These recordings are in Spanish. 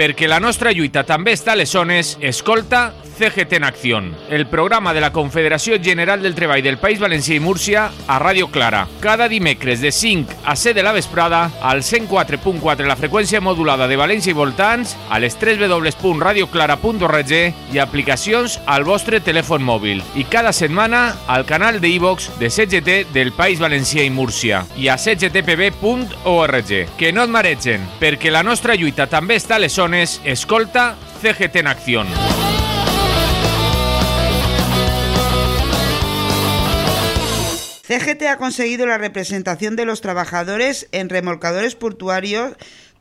Perquè la nostra lluita també està a les zones, escolta CGT en Acció, el programa de la Confederació General del Treball del País Valencià i Múrcia a Ràdio Clara. Cada dimecres de 5 a 7 de la vesprada al 104.4 la freqüència modulada de València i voltants, a les 3 www.radioclara.org i aplicacions al vostre telèfon mòbil. I cada setmana al canal de iVox de CGT del País Valencià i Múrcia i a cgtpb.org. Que no et maregen, perquè la nostra lluita també està a les zones, escolta CGT en Acció. CGT ha conseguido la representación de los trabajadores en remolcadores portuarios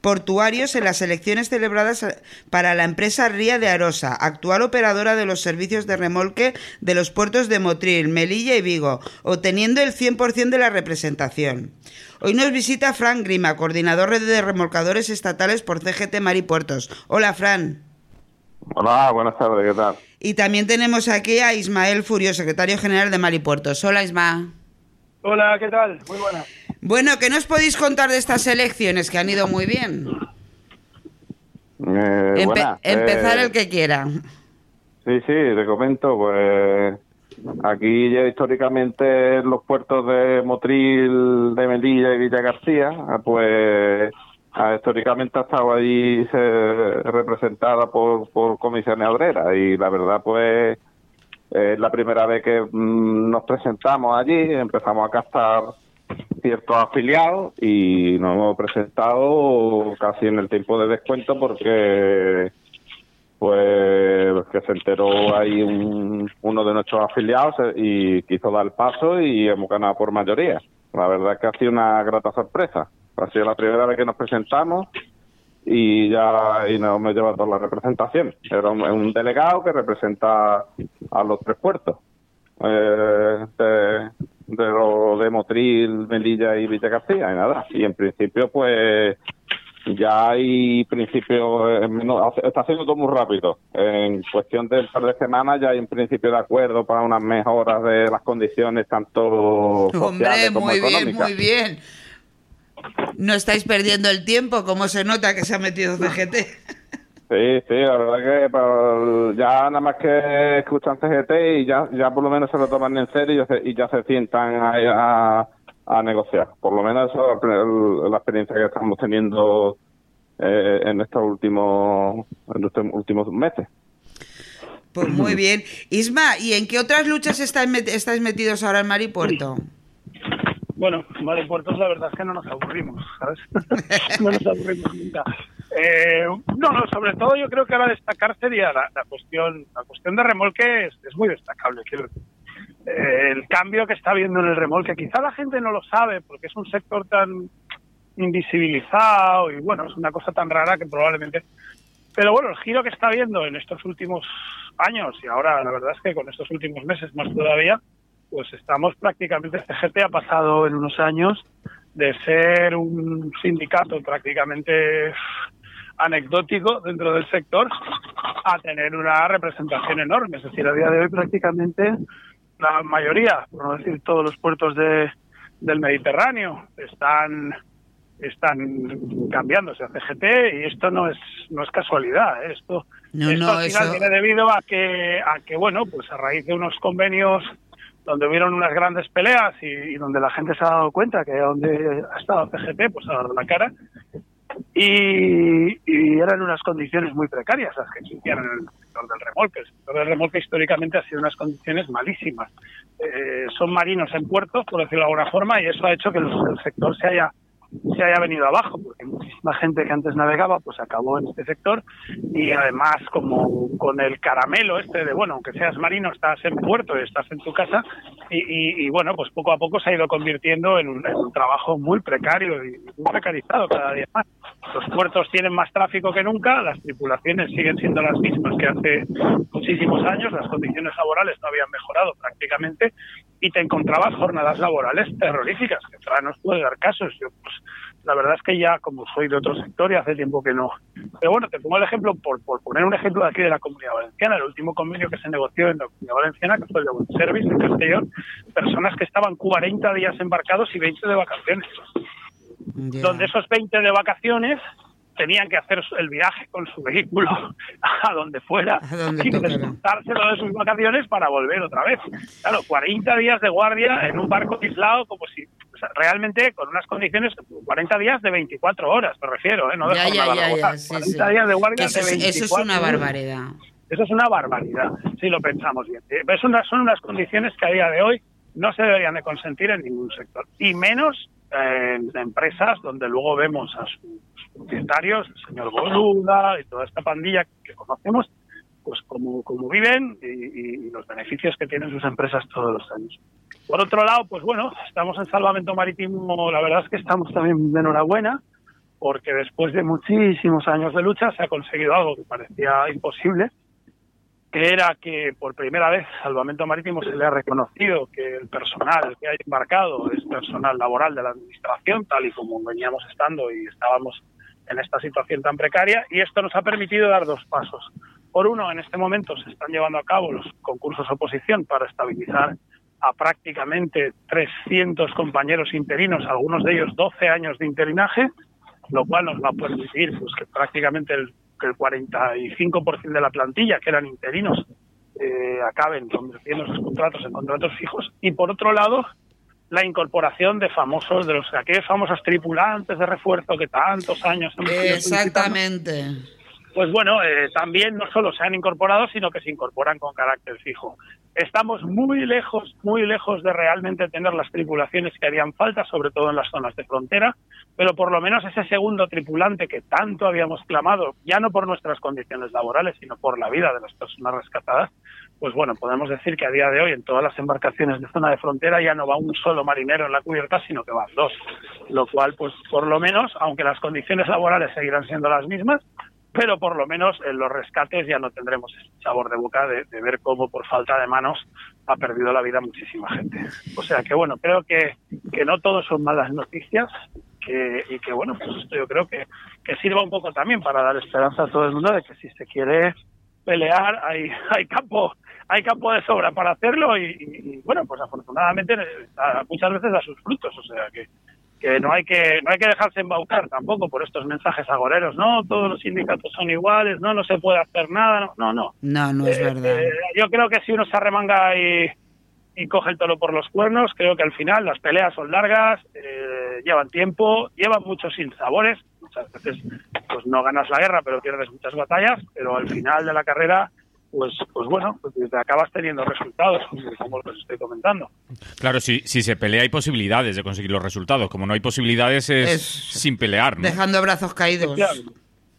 portuarios en las elecciones celebradas para la empresa Ría de Arosa, actual operadora de los servicios de remolque de los puertos de Motril, Melilla y Vigo, obteniendo el 100% de la representación. Hoy nos visita Fran Grima, coordinador de remolcadores estatales por CGT Maripuertos. Hola, Fran. Hola, buenas tardes, ¿qué tal? Y también tenemos aquí a Ismael Furio, secretario general de Maripuertos. Hola, Isma. Hola, ¿qué tal? Muy buena. Bueno, ¿qué nos podéis contar de estas elecciones que han ido muy bien? Eh, Empe- buenas, empezar eh, el que quiera. Sí, sí, te comento, pues aquí ya históricamente en los puertos de Motril, de Melilla y Villa García, ah, pues ah, históricamente ha estado allí se- representada por, por comisiones obreras y la verdad pues es la primera vez que mm, nos presentamos allí, empezamos a captar ciertos afiliados y nos hemos presentado casi en el tiempo de descuento porque pues que se enteró ahí un- uno de nuestros afiliados eh, y quiso dar el paso y hemos ganado por mayoría. La verdad es que ha sido una grata sorpresa. Ha sido la primera vez que nos presentamos y ya y nos hemos llevado la representación. Era un, un delegado que representa a los tres puertos. Eh, de, de lo de Motril, Melilla y Villa García y nada. Y en principio pues ya hay principio, eh, no, está haciendo todo muy rápido. En cuestión de un par de semanas ya hay un principio de acuerdo para unas mejoras de las condiciones tanto Hombre, sociales como muy bien, muy bien. No estáis perdiendo el tiempo, como se nota que se ha metido CGT. Sí, sí, la verdad que ya nada más que escuchan CGT y ya, ya por lo menos se lo toman en serio y ya se, y ya se sientan a, a- a negociar. Por lo menos eso es la, la experiencia que estamos teniendo eh, en estos últimos en estos últimos meses. Pues muy bien. Isma, ¿y en qué otras luchas estáis, met- estáis metidos ahora en Maripuerto? Bueno, Vale Puertos la verdad es que no nos aburrimos, ¿sabes? no nos aburrimos nunca. Eh, no, no, sobre todo yo creo que ahora destacar sería la, cuestión la cuestión de remolque es, muy destacable. Quiero decir. Eh, el cambio que está habiendo en el remolque, quizá la gente no lo sabe porque es un sector tan invisibilizado y bueno, es una cosa tan rara que probablemente... Pero bueno, el giro que está habiendo en estos últimos años y ahora la verdad es que con estos últimos meses más todavía, pues estamos prácticamente, CGT ha pasado en unos años de ser un sindicato prácticamente anecdótico dentro del sector a tener una representación enorme. Es decir, a día de hoy prácticamente la mayoría, por no decir todos los puertos de, del Mediterráneo, están están cambiándose a CGT y esto no es no es casualidad ¿eh? esto, No, esto no, al final eso- viene debido a que a que bueno pues a raíz de unos convenios donde hubieron unas grandes peleas y, donde la gente se ha dado cuenta que donde ha estado CGT pues ha dado la cara y, eran unas condiciones muy precarias las que existían en el sector del remolque. El sector del remolque históricamente ha sido unas condiciones malísimas. Eh, son marinos en puertos, por decirlo de alguna forma, y eso ha hecho que el sector se haya se haya venido abajo, porque muchísima gente que antes navegaba pues acabó en este sector y además como con el caramelo este de, bueno, aunque seas marino, estás en puerto estás en tu casa y, bueno, pues poco a poco se ha ido convirtiendo en un, en un trabajo muy precario y muy precarizado cada día más. los puertos tienen más tráfico que nunca, las tripulaciones siguen siendo las mismas que hace muchísimos años, las condiciones laborales no habían mejorado prácticamente y te encontrabas jornadas laborales terroríficas, que Fran nos puede dar casos. Yo, pues, la verdad es que ya, como soy de otro sector, y hace tiempo que no. Pero bueno, te pongo el ejemplo, por, por poner un ejemplo de aquí de la Comunidad Valenciana, el último convenio que se negoció en la Comunidad Valenciana, que fue el de Buen Service en Castellón, personas que estaban 40 días embarcados y 20 de vacaciones. Donde esos 20 de vacaciones tenían que hacer el viaje con su vehículo a donde fuera y desmontárselo de sus vacaciones para volver otra vez. Claro, 40 días de guardia en un barco aislado como si realmente con unas condiciones 40 días de 24 horas, me refiero, ¿eh? no de ya, ya, ya, 40 días de guardia eso, de 24 Eso es una barbaridad. Eso es una barbaridad, si lo pensamos bien. Eh, es una, son unas condiciones que a día de hoy no se deberían de consentir en ningún sector, y menos en empresas donde luego vemos a sus propietarios, el señor Boluda y toda esta pandilla que conocemos, pues como, como viven y, los beneficios que tienen sus empresas todos los años. Por otro lado, pues bueno, estamos en salvamento marítimo, la verdad es que estamos también de enhorabuena, porque después de muchísimos años de lucha se ha conseguido algo que parecía imposible, que era que por primera vez Salvamento Marítimo se le ha reconocido que el personal que ha embarcado es personal laboral de la Administración, tal y como veníamos estando y estábamos en esta situación tan precaria, y esto nos ha permitido dar dos pasos. Por uno, en este momento se están llevando a cabo los concursos oposición para estabilizar a prácticamente 300 compañeros interinos, algunos de ellos 12 años de interinaje, lo cual nos va a permitir pues, que prácticamente el que el 45% de la plantilla, que eran interinos, eh, acaben convirtiendo sus contratos en contratos fijos. Y por otro lado, la incorporación de famosos, de los aquellos famosos tripulantes de refuerzo que tantos años hemos Exactamente. Pues bueno, eh, también no solo se han incorporado, sino que se incorporan con carácter fijo. Estamos muy lejos, muy lejos de realmente tener las tripulaciones que harían falta, sobre todo en las zonas de frontera, pero por lo menos ese segundo tripulante que tanto habíamos clamado, ya no por nuestras condiciones laborales, sino por la vida de las personas rescatadas, pues bueno, podemos decir que a día de hoy en todas las embarcaciones de zona de frontera ya no va un solo marinero en la cubierta, sino que van dos. Lo cual, pues por lo menos, aunque las condiciones laborales seguirán siendo las mismas, pero por lo menos en los rescates ya no tendremos ese sabor de boca de, ver cómo por falta de manos ha perdido la vida muchísima gente. O sea que bueno, creo que, que no todo son malas noticias que, y que bueno, pues yo creo que, que sirva un poco también para dar esperanza a todo el mundo de que si se quiere pelear hay, hay campo hay campo de sobra para hacerlo y, bueno, pues afortunadamente muchas veces da sus frutos, o sea que, que no hay que no hay que dejarse embaucar tampoco por estos mensajes agoreros, no, todos los sindicatos son iguales, no, no se puede hacer nada, no, no, no. No, no es eh, verdad. Eh, yo creo que si uno se arremanga y, y coge el toro por los cuernos, creo que al final las peleas son largas, eh, llevan tiempo, llevan muchos sinsabores, muchas veces pues no ganas la guerra, pero pierdes muchas batallas, pero al final de la carrera pues, pues bueno, pues acabas teniendo resultados, como los estoy comentando. Claro, si, si se pelea hay posibilidades de conseguir los resultados. Como no hay posibilidades es, sin pelear. Dejando brazos caídos.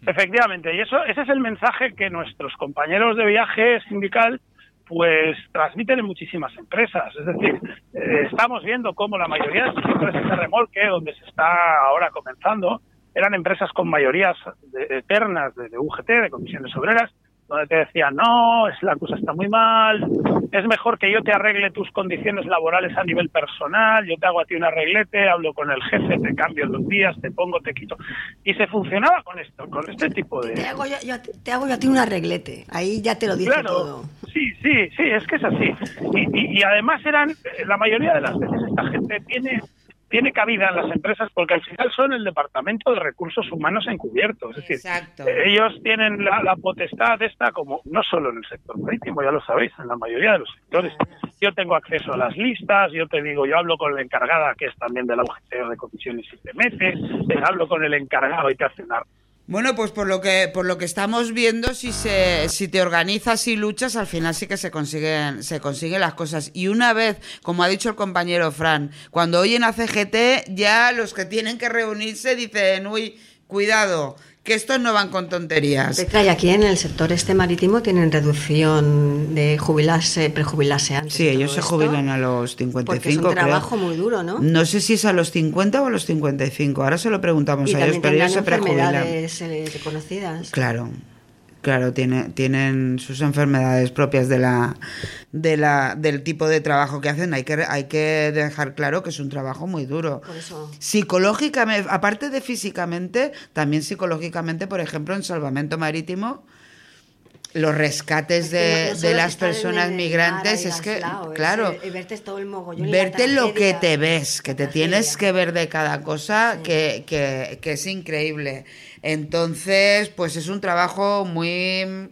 Efectivamente. y eso ese es el mensaje que nuestros compañeros de viaje sindical pues transmiten en muchísimas empresas. Es decir, eh, estamos viendo cómo la mayoría de estas empresas de remolque, donde se está ahora comenzando, eran empresas con mayorías eternas de UGT, de comisiones obreras, donde te decía no, es, la cosa está muy mal, es mejor que yo te arregle tus condiciones laborales a nivel personal, yo te hago a ti un arreglete, hablo con el jefe, te cambio los días, te pongo, te quito. Y se funcionaba con esto, con este tipo de... Te hago yo, te hago yo a ti un arreglete, ahí ya te lo dice todo. Sí, sí, sí, es que es así. y además eran, la mayoría de las veces esta gente tiene tiene cabida en las empresas porque al final son el Departamento de Recursos Humanos encubiertos. Es decir, ellos tienen la, potestad esta, como no solo en el sector marítimo, ya lo sabéis, en la mayoría de los sectores. Yo tengo acceso a las listas, yo te digo, yo hablo con la encargada, que es también del agujero de comisiones y te metes, hablo con el encargado y te hace una bueno, pues por lo que por lo que estamos viendo, si se si te organizas y luchas, al final sí que se consiguen se consiguen las cosas. Y una vez, como ha dicho el compañero Fran, cuando oyen a CGT, ya los que tienen que reunirse dicen, uy, cuidado, que estos no van con tonterías. Petra, y aquí en el sector este marítimo tienen reducción de jubilarse, prejubilarse antes. Sí, ellos se jubilan a los 55, Porque es un creo. trabajo muy duro, ¿no? No sé si es a los 50 o a los 55. Ahora se lo preguntamos y a ellos, pero ellos se prejubilan. eh, reconocidas. Claro, claro, tiene, tienen sus enfermedades propias de la, de la, del tipo de trabajo que hacen. Hay que, hay que dejar claro que es un trabajo muy duro. Por eso. Psicológicamente, aparte de físicamente, también psicológicamente, por ejemplo, en salvamento marítimo, los rescates de, no- de las personas migrantes es que, claro, eh, verte todo el mogollón verte lo que te ves, que te tienes que ver de cada cosa, Sí. que, que- que es increíble. Entonces, pues es un trabajo muy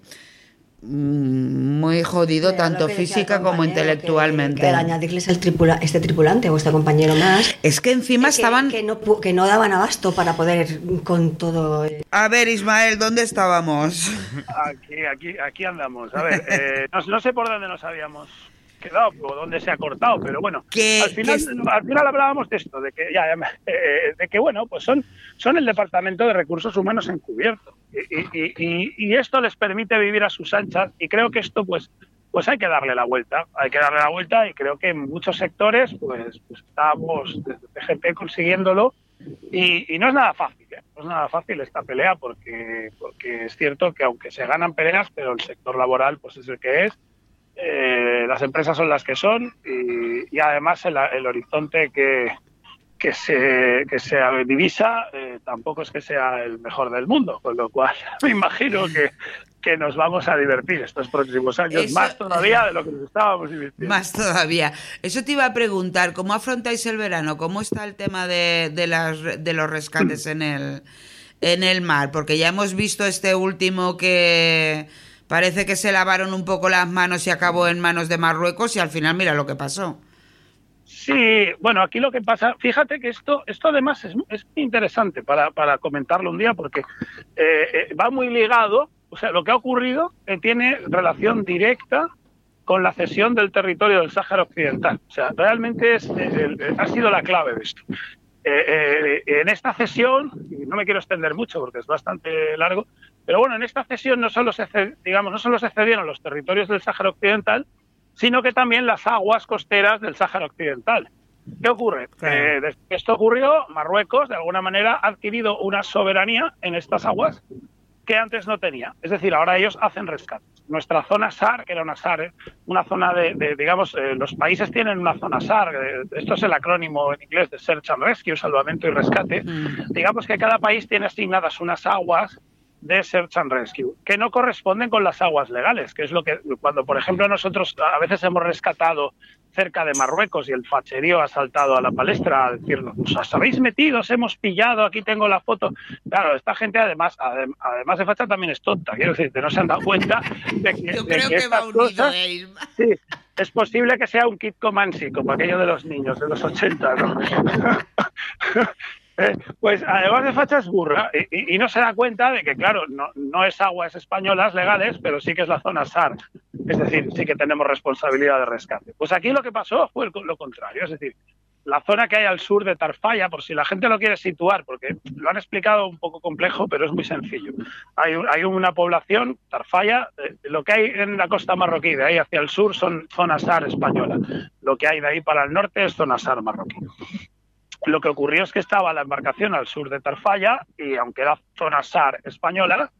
muy jodido, tanto física como que- intelectualmente. Que, al añadirles el tripula, este tripulante o este compañero más. Es que encima que- estaban... Que no, que no daban abasto para poder con todo. el- A ver, Ismael, ¿dónde estábamos? Aquí, aquí, aquí andamos. A ver, eh, no, no sé por dónde nos habíamos quedado o dónde se ha cortado, pero bueno, Que- al, final, que- al final hablábamos de esto, de que, ya, eh, de que bueno, pues son, son el Departamento de Recursos Humanos encubierto. Y, y- y- y esto les permite vivir a sus anchas y creo que esto pues pues hay que darle la vuelta, hay que darle la vuelta y creo que en muchos sectores pues, pues estamos desde PGP consiguiéndolo y, y no es nada fácil, ¿eh? no es nada fácil esta pelea porque, porque es cierto que aunque se ganan peleas, pero el sector laboral pues es el que es, eh, las empresas son las que son y, y además el, el horizonte que, que, se, que se divisa eh, tampoco es que sea el mejor del mundo, con lo cual me imagino que, que nos vamos a divertir estos próximos años, Eso- más todavía de lo que nos estábamos divirtiendo. Más todavía. Eso te iba a preguntar, ¿cómo afrontáis el verano? ¿Cómo está el tema de, de, las, de los rescates en el, en el mar? Porque ya hemos visto este último que parece que se lavaron un poco las manos y acabó en manos de Marruecos y al final mira lo que pasó. Sí, bueno, aquí lo que pasa, fíjate que esto, esto además es, es interesante para, para comentarlo un día porque eh, eh, va muy ligado, o sea, lo que ha ocurrido eh, tiene relación directa con la cesión del territorio del Sáhara Occidental. O sea, realmente es, eh, el- ha sido la clave de esto. Eh, eh, en esta cesión, y no me quiero extender mucho porque es bastante largo, pero bueno, en esta cesión no solo se, digamos, no solo se cedieron los territorios del Sáhara Occidental, sino que también las aguas costeras del Sáhara Occidental. ¿Qué ocurre? Eh, desde que esto ocurrió, Marruecos, de alguna manera, ha adquirido una soberanía en estas aguas que antes no tenía. Es decir, ahora ellos hacen rescates. Nuestra zona SAR, que era una SAR, ¿eh? una zona de, de, digamos, eh, los países tienen una zona SAR, eh, esto es el acrónimo en inglés de Search and Rescue, salvamento y rescate. Mm. Digamos que cada país tiene asignadas unas aguas de Search and Rescue, que no corresponden con las aguas legales, que es lo que cuando, por ejemplo, nosotros a veces hemos rescatado cerca de Marruecos y el facherío ha saltado a la palestra a decirnos, os habéis metido, os hemos pillado, aquí tengo la foto. Claro, esta gente además, adem- además de facha también es tonta, quiero decir, que no se han dado cuenta de que, Yo de creo que que va unido, cosas- eh, Isma. Sí, es posible que sea un kit Comanche, como aquello de los niños de los 80, ¿no? Eh, pues además de facha es burra y, no se da cuenta de que, claro, no, no es aguas españolas legales, pero sí que es la zona SAR. Es decir, sí que tenemos responsabilidad de rescate. Pues aquí lo que pasó fue lo contrario, es decir, la zona que hay al sur de Tarfaya, por si la gente lo quiere situar, porque lo han explicado un poco complejo, pero es muy sencillo. Hay, hay una población, Tarfaya, eh, lo que hay en la costa marroquí, de ahí hacia el sur son zona SAR española. Lo que hay de ahí para el norte es zona SAR marroquí. Lo que ocurrió es que estaba la embarcación al sur de Tarfaya y aunque era zona SAR española,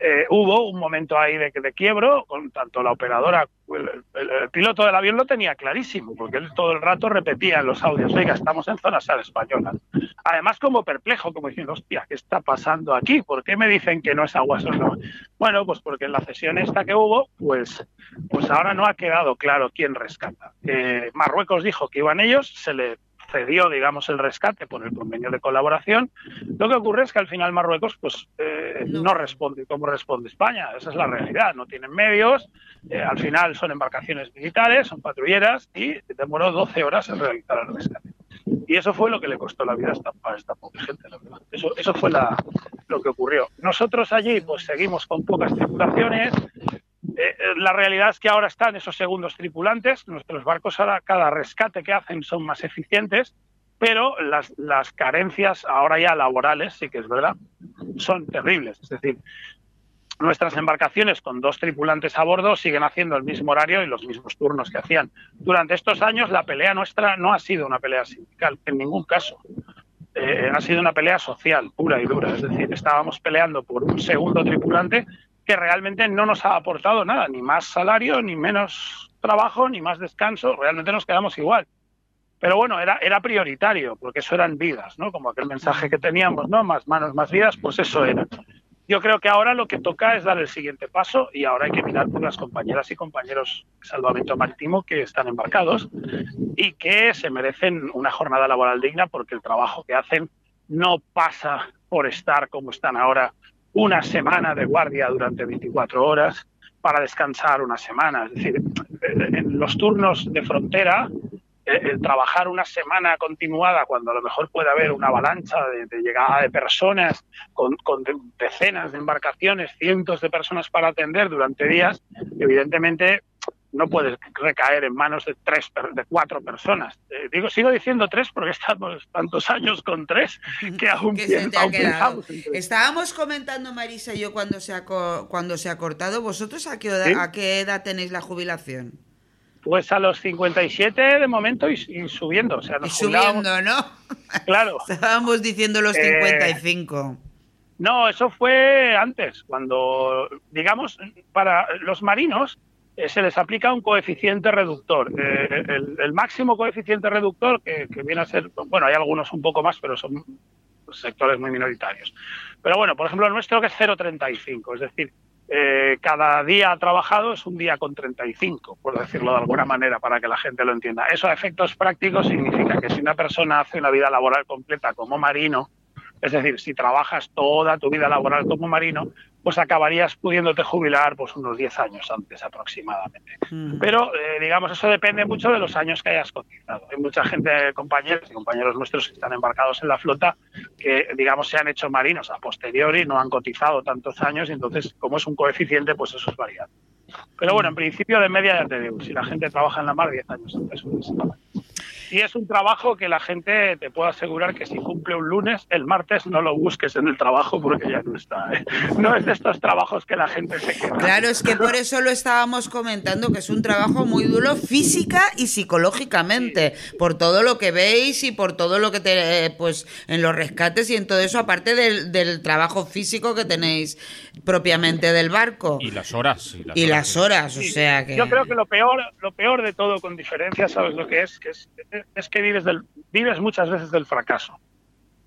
eh, hubo un momento ahí de, de quiebro, con tanto la operadora, el, el- el piloto del avión lo tenía clarísimo, porque él todo el rato repetía en los audios, oiga, estamos en zona SAR española. Además como perplejo, como diciendo, hostia, ¿qué está pasando aquí? ¿Por qué me dicen que no es agua no? Bueno, pues porque en la cesión esta que hubo, pues, pues ahora no ha quedado claro quién rescata. Eh, Marruecos dijo que iban ellos, se le cedió, digamos, el rescate por el convenio de colaboración. Lo que ocurre es que al final Marruecos, pues, eh, No. no. responde como responde España. Esa es la realidad. No tienen medios. eh, al final son embarcaciones militares, son patrulleras y demoró 12 horas en realizar el rescate. Y eso fue lo que le costó la vida a esta, a esta pobre gente, la verdad. Eso, eso fue la, lo que ocurrió. Nosotros allí, pues, seguimos con pocas tripulaciones. Eh, eh, la realidad es que ahora están esos segundos tripulantes. Nuestros barcos ahora, cada rescate que hacen son más eficientes, pero las, las carencias ahora ya laborales, sí que es verdad, son terribles. Es decir, nuestras embarcaciones con dos tripulantes a bordo siguen haciendo el mismo horario y los mismos turnos que hacían. Durante estos años la pelea nuestra no ha sido una pelea sindical, en ningún caso. Eh, ha sido una pelea social, pura y dura. Es decir, estábamos peleando por un segundo tripulante que realmente no nos ha aportado nada, ni más salario, ni menos trabajo, ni más descanso. Realmente nos quedamos igual. Pero bueno, era, era prioritario, porque eso eran vidas, ¿no? Como aquel mensaje que teníamos, ¿no? Más manos, más vidas, pues eso era. Yo creo que ahora lo que toca es dar el siguiente paso y ahora hay que mirar por las compañeras y compañeros salvamento marítimo que están embarcados y que se merecen una jornada laboral digna porque el trabajo que hacen no pasa por estar como están ahora una semana de guardia durante 24 horas para descansar una semana. Es decir, en los turnos de frontera el trabajar una semana continuada cuando a lo mejor puede haber una avalancha de, llegada de personas con, decenas de embarcaciones, cientos de personas para atender durante días, evidentemente no puedes recaer en manos de tres, de cuatro personas. Eh, digo, sigo diciendo tres porque estamos tantos años con tres que aún, Estábamos comentando Marisa y yo cuando se ha cuando se ha cortado. ¿Vosotros a qué, a qué edad tenéis la jubilación? Pues a los 57 de momento y, subiendo. O sea, y subiendo, ¿no? Claro. Estábamos diciendo los 55. Eh, no, eso fue antes, cuando, digamos, para los marinos se les aplica un coeficiente reductor. Eh, el, máximo coeficiente reductor, que, que, viene a ser, bueno, hay algunos un poco más, pero son sectores muy minoritarios. Pero bueno, por ejemplo, el nuestro que es 0,35, es decir, eh, cada día trabajado es un día con 35, por decirlo de alguna manera, para que la gente lo entienda. Eso a efectos prácticos significa que si una persona hace una vida laboral completa como marino, es decir, si trabajas toda tu vida laboral como marino, pues acabarías pudiéndote jubilar pues unos 10 años antes aproximadamente. Pero, eh, digamos, eso depende mucho de los años que hayas cotizado. Hay mucha gente, compañeros y compañeros nuestros que están embarcados en la flota, que, digamos, se han hecho marinos a posteriori, no han cotizado tantos años, y entonces, como es un coeficiente, pues eso es variable. Pero bueno, en principio de media ya te digo, si la gente trabaja en la mar 10 años antes, pues, y es un trabajo que la gente te puede asegurar que si cumple un lunes, el martes no lo busques en el trabajo porque ya no está. ¿eh? No es de estos trabajos que la gente se queda. Claro, es que por eso lo estábamos comentando, que es un trabajo muy duro física y psicológicamente, por todo lo que veis y por todo lo que te, pues en los rescates y en todo eso, aparte del, del trabajo físico que tenéis propiamente del barco. Y las horas. Y las, horas, o sea que... Yo creo que lo peor, lo peor de todo, con diferencia, ¿sabes lo que es? Que es es que vives, del, vives muchas veces del fracaso.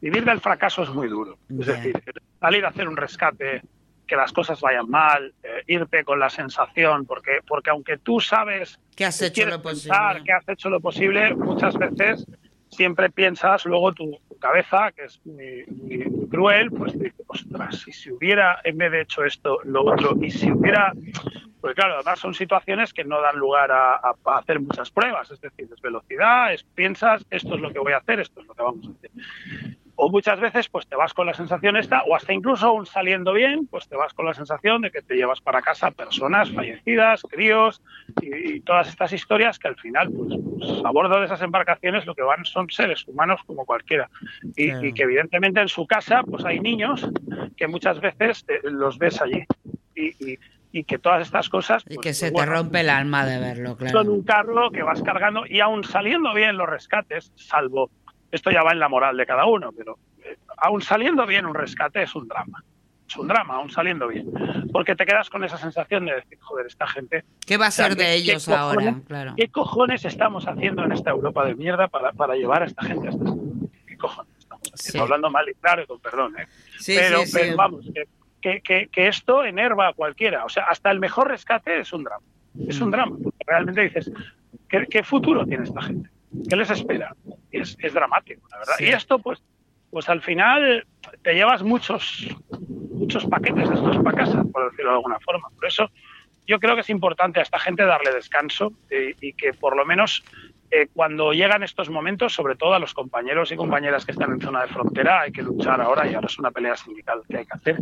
Vivir del fracaso es muy duro. Es decir, salir a hacer un rescate, que las cosas vayan mal, eh, irte con la sensación, porque, porque aunque tú sabes que has hecho lo posible, que has hecho lo posible, muchas veces siempre piensas luego tu, cabeza, que es muy, cruel, pues ostras, y si hubiera en vez de hecho esto, lo otro, y si hubiera pues claro, además son situaciones que no dan lugar a, hacer muchas pruebas, es decir, es velocidad, es piensas, esto es lo que voy a hacer, esto es lo que vamos a hacer. O muchas veces pues te vas con la sensación esta, o hasta incluso aún saliendo bien, pues te vas con la sensación de que te llevas para casa personas fallecidas, críos y, todas estas historias que al final pues, pues, a bordo de esas embarcaciones lo que van son seres humanos como cualquiera. Y, que evidentemente en su casa pues hay niños que muchas veces eh, los ves allí. y y que todas estas cosas... y pues, que se te rompe el alma de verlo, claro. Son un carro que vas cargando y aún saliendo bien los rescates, salvo, esto ya va en la moral de cada uno, pero eh, aún saliendo bien un rescate es un drama. Es un drama, aún saliendo bien. Porque te quedas con esa sensación de decir, joder, esta gente... ¿Qué va a ser de ellos ahora? Claro. ¿Qué cojones estamos haciendo en esta Europa de mierda para, para llevar a esta gente a esta... ¿Qué cojones estamos haciendo? Hablando mal y claro, con perdón. ¿eh? pero, pero vamos, que que, esto enerva a cualquiera. O sea, hasta el mejor rescate es un drama. Es un drama. Porque realmente dices, ¿qué, futuro tiene esta gente? ¿Qué les espera? Es, es dramático, la verdad. Y esto, pues, pues al final te llevas muchos, muchos paquetes de estos para casa, por decirlo de alguna forma. Por eso yo creo que es importante a esta gente darle descanso y, que por lo menos eh, cuando llegan estos momentos, sobre todo a los compañeros y compañeras que están en zona de frontera, hay que luchar ahora y ahora es una pelea sindical que hay que hacer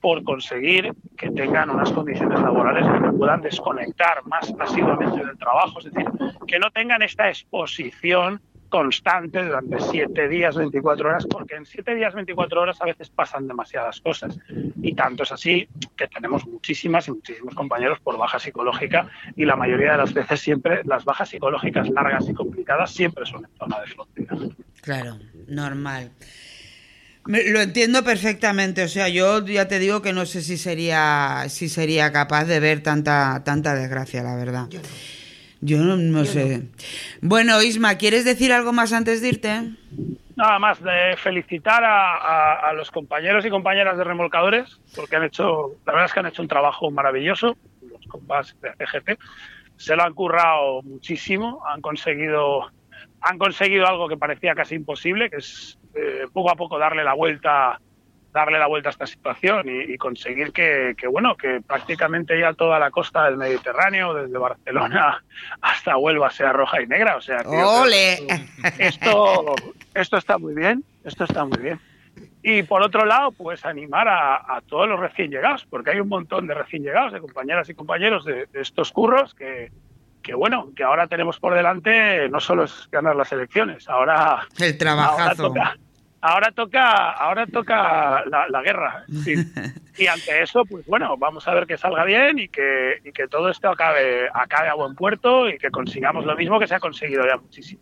por conseguir que tengan unas condiciones laborales que puedan desconectar más pasivamente del trabajo, es decir, que no tengan esta exposición constante durante siete días, 24 horas, porque en siete días, 24 horas a veces pasan demasiadas cosas. Y tanto es así que tenemos muchísimas y muchísimos compañeros por baja psicológica y la mayoría de las veces siempre las bajas psicológicas largas y complicadas siempre son en zona de frontera. Claro, normal. lo entiendo perfectamente, o sea, yo ya te digo que no sé si sería si sería capaz de ver tanta tanta desgracia, la verdad. Yo no, sé. Bueno, Isma, ¿quieres decir algo más antes de irte? Nada más de felicitar a, los compañeros y compañeras de remolcadores, porque han hecho, la verdad es que han hecho un trabajo maravilloso, los compas de CGT, se lo han currado muchísimo, han conseguido, han conseguido algo que parecía casi imposible, que es eh, poco a poco darle la vuelta darle la vuelta a esta situación y, conseguir que, bueno, que prácticamente ya toda la costa del Mediterráneo, desde Barcelona hasta Huelva, sea roja y negra. O sea, ¡Ole! esto, esto está muy bien, esto está muy bien. Y por otro lado, pues animar a, todos los recién llegados, porque hay un montón de recién llegados, de compañeras y compañeros de, estos curros que, que bueno, que ahora tenemos por delante no solo es ganar las elecciones, ahora el trabajazo ahora toca, ahora toca la, guerra. Y ante eso, pues bueno, vamos a ver que salga bien y que, y que todo esto acabe, acabe a buen puerto y que consigamos lo mismo que se ha conseguido ya muchísimo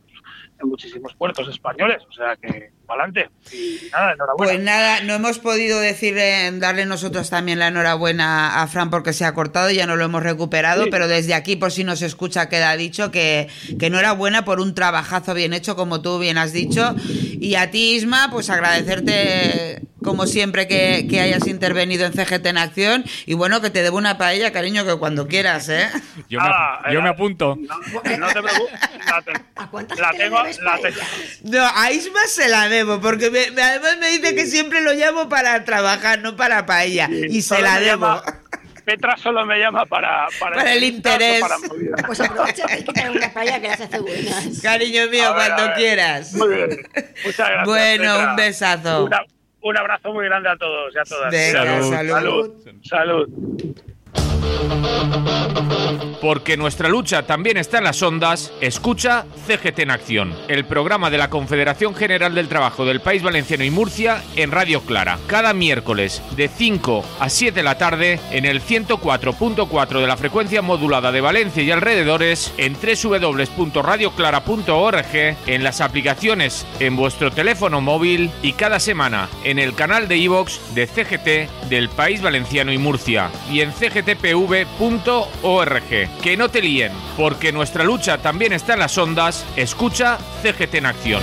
en muchísimos puertos españoles. O sea que, adelante. Y nada, enhorabuena. Pues nada, no hemos podido decir, darle nosotros también la enhorabuena a Fran porque se ha cortado, ya no lo hemos recuperado, pero desde aquí, por si nos escucha, queda dicho que, que enhorabuena por un trabajazo bien hecho, como tú bien has dicho. Y a ti, Isma, pues agradecerte como siempre que, que, hayas intervenido en CGT en acción y bueno que te debo una paella cariño que cuando quieras eh yo, me, ah, yo me, eh, apunto no, te preocupes la, tengo la no a Isma se la debo porque además me dice que siempre lo llamo para trabajar no para paella y se la debo Petra solo me llama para, para, el interés. pues aprovecha que hay que tener una paella que las hace buenas. Cariño mío, cuando quieras. Muy bien. Muchas gracias. Bueno, un besazo un abrazo muy grande a todos y a todas. salud. salud. salud. Porque nuestra lucha también está en las ondas, escucha CGT en Acción, el programa de la Confederación General del Trabajo del País Valenciano y Murcia en Radio Clara, cada miércoles de 5 a 7 de la tarde en el 104.4 de la frecuencia modulada de Valencia y alrededores, en www.radioclara.org, en las aplicaciones en vuestro teléfono móvil y cada semana en el canal de iVox de CGT del País Valenciano y Murcia y en CGTP tv.org. Que no te líen, porque nuestra lucha también está en las ondas. Escucha CGT en acción.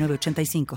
85